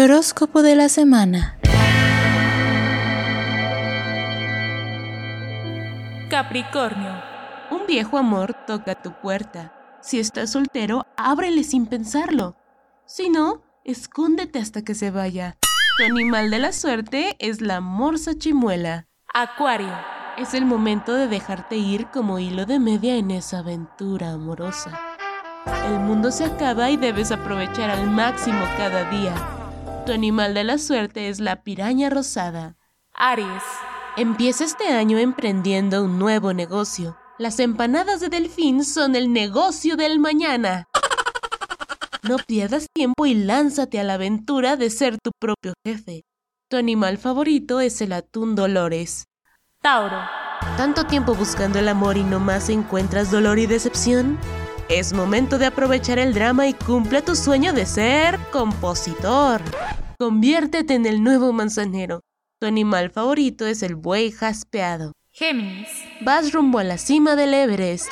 Choróscopo de la semana. Capricornio. Un viejo amor toca tu puerta. Si estás soltero, ábrele sin pensarlo. Si no, escóndete hasta que se vaya. Tu animal de la suerte es la morsa chimuela. Acuario. Es el momento de dejarte ir como hilo de media en esa aventura amorosa. El mundo se acaba y debes aprovechar al máximo cada día. Tu animal de la suerte es la piraña rosada. Aries. Empieza este año emprendiendo un nuevo negocio. Las empanadas de delfín son el negocio del mañana. No pierdas tiempo y lánzate a la aventura de ser tu propio jefe. Tu animal favorito es el atún Dolores. Tauro. ¿Tanto tiempo buscando el amor y no más encuentras dolor y decepción? Es momento de aprovechar el drama y cumple tu sueño de ser compositor. Conviértete en el nuevo manzanero. Tu animal favorito es el buey jaspeado. Géminis. Vas rumbo a la cima del Everest.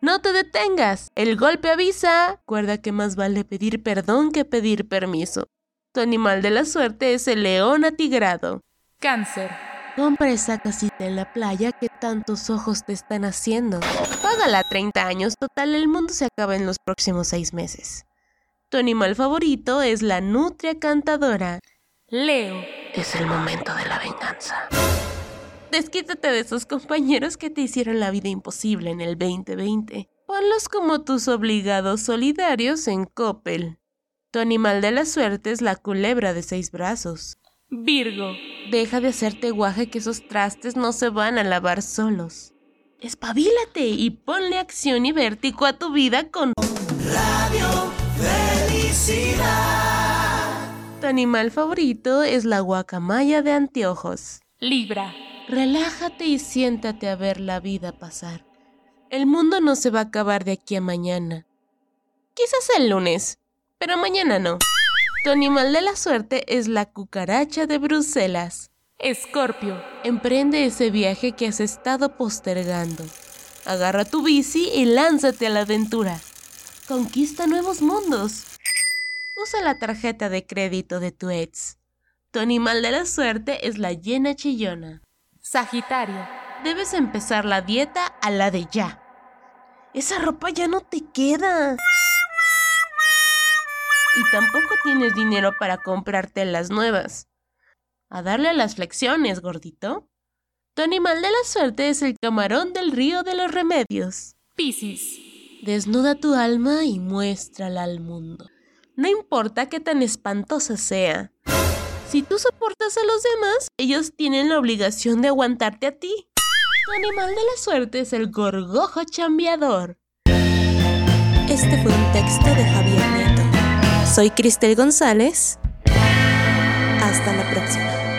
No te detengas. El golpe avisa. Recuerda que más vale pedir perdón que pedir permiso. Tu animal de la suerte es el león atigrado. Cáncer. Compra esa casita en la playa que tantos ojos te están haciendo. Págala 30 años, total, el mundo se acaba en los próximos 6 meses. Tu animal favorito es la nutria cantadora. Leo. Es el momento de la venganza. Desquítate de esos compañeros que te hicieron la vida imposible en el 2020. Ponlos como tus obligados solidarios en Coppel. Tu animal de la suerte es la culebra de seis brazos. Virgo. Deja de hacerte guaje que esos trastes no se van a lavar solos. Espabilate y ponle acción y vértigo a tu vida con Radio Felicidad. tu animal favorito es la guacamaya de anteojos. Libra. Relájate y siéntate a ver la vida pasar. El mundo no se va a acabar de aquí a mañana. Quizás el lunes, pero mañana no. Tu animal de la suerte es la cucaracha de Bruselas. Escorpio. Emprende ese viaje que has estado postergando. Agarra tu bici y lánzate a la aventura. Conquista nuevos mundos. Usa la tarjeta de crédito de tu ex. Tu animal de la suerte es la llena chillona. Sagitario. Debes empezar la dieta a la de ya. Esa ropa ya no te queda. Y tampoco tienes dinero para comprarte las nuevas. A darle a las flexiones, gordito. Tu animal de la suerte es el camarón del río de los remedios. Piscis. Desnuda tu alma y muéstrala al mundo. No importa qué tan espantosa sea. Si tú soportas a los demás, ellos tienen la obligación de aguantarte a ti. Tu animal de la suerte es el gorgojo chambeador. Este fue un texto de Javier Nieto. Soy Cristel González. Hasta la próxima.